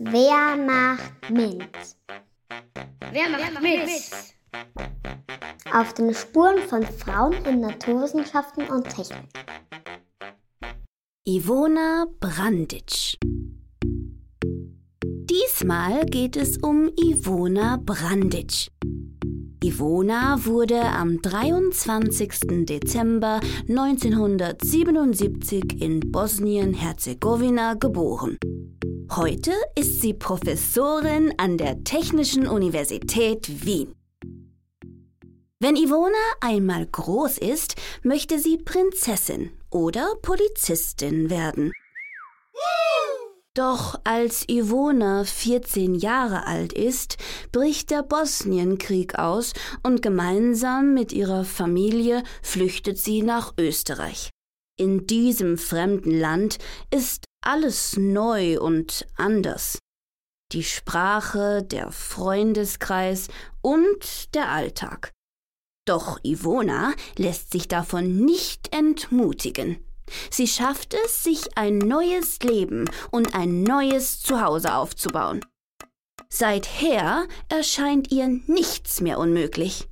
Wer macht mit? Wer macht mit? Auf den Spuren von Frauen in Naturwissenschaften und Technik. Ivona Branditsch. Diesmal geht es um Ivona Branditsch. Ivona wurde am 23. Dezember 1977 in Bosnien-Herzegowina geboren. Heute ist sie Professorin an der Technischen Universität Wien. Wenn Ivona einmal groß ist, möchte sie Prinzessin oder Polizistin werden. Doch als Ivona 14 Jahre alt ist, bricht der Bosnienkrieg aus und gemeinsam mit ihrer Familie flüchtet sie nach Österreich. In diesem fremden Land ist alles neu und anders. Die Sprache, der Freundeskreis und der Alltag. Doch Ivona lässt sich davon nicht entmutigen. Sie schafft es, sich ein neues Leben und ein neues Zuhause aufzubauen. Seither erscheint ihr nichts mehr unmöglich.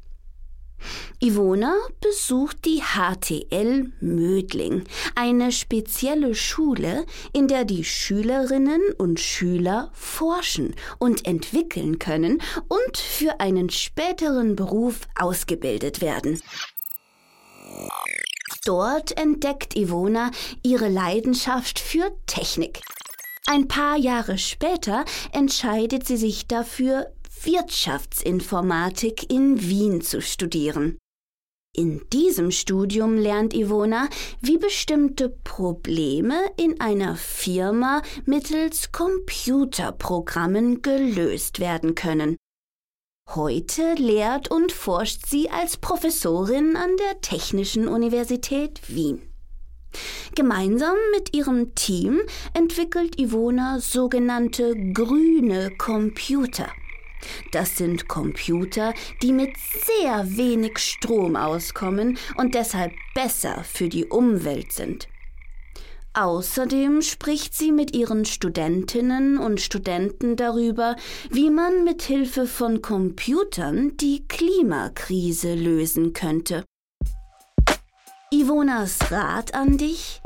Ivona besucht die HTL Mödling, eine spezielle Schule, in der die Schülerinnen und Schüler forschen und entwickeln können und für einen späteren Beruf ausgebildet werden. Dort entdeckt Ivona ihre Leidenschaft für Technik. Ein paar Jahre später entscheidet sie sich dafür, Wirtschaftsinformatik in Wien zu studieren. In diesem Studium lernt Ivona, wie bestimmte Probleme in einer Firma mittels Computerprogrammen gelöst werden können. Heute lehrt und forscht sie als Professorin an der Technischen Universität Wien. Gemeinsam mit ihrem Team entwickelt Ivona sogenannte grüne Computer. Das sind Computer, die mit sehr wenig Strom auskommen und deshalb besser für die Umwelt sind. Außerdem spricht sie mit ihren Studentinnen und Studenten darüber, wie man mit Hilfe von Computern die Klimakrise lösen könnte. Ivonas Rat an dich?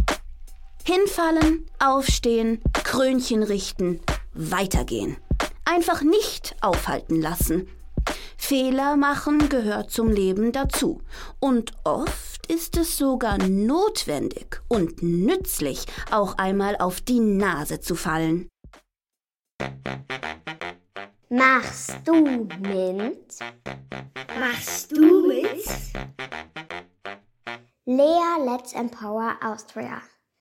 Hinfallen, aufstehen, Krönchen richten, weitergehen. Einfach nicht aufhalten lassen. Fehler machen gehört zum Leben dazu. Und oft ist es sogar notwendig und nützlich, auch einmal auf die Nase zu fallen. Machst du mit? Machst du mit? Lea Let's Empower Austria.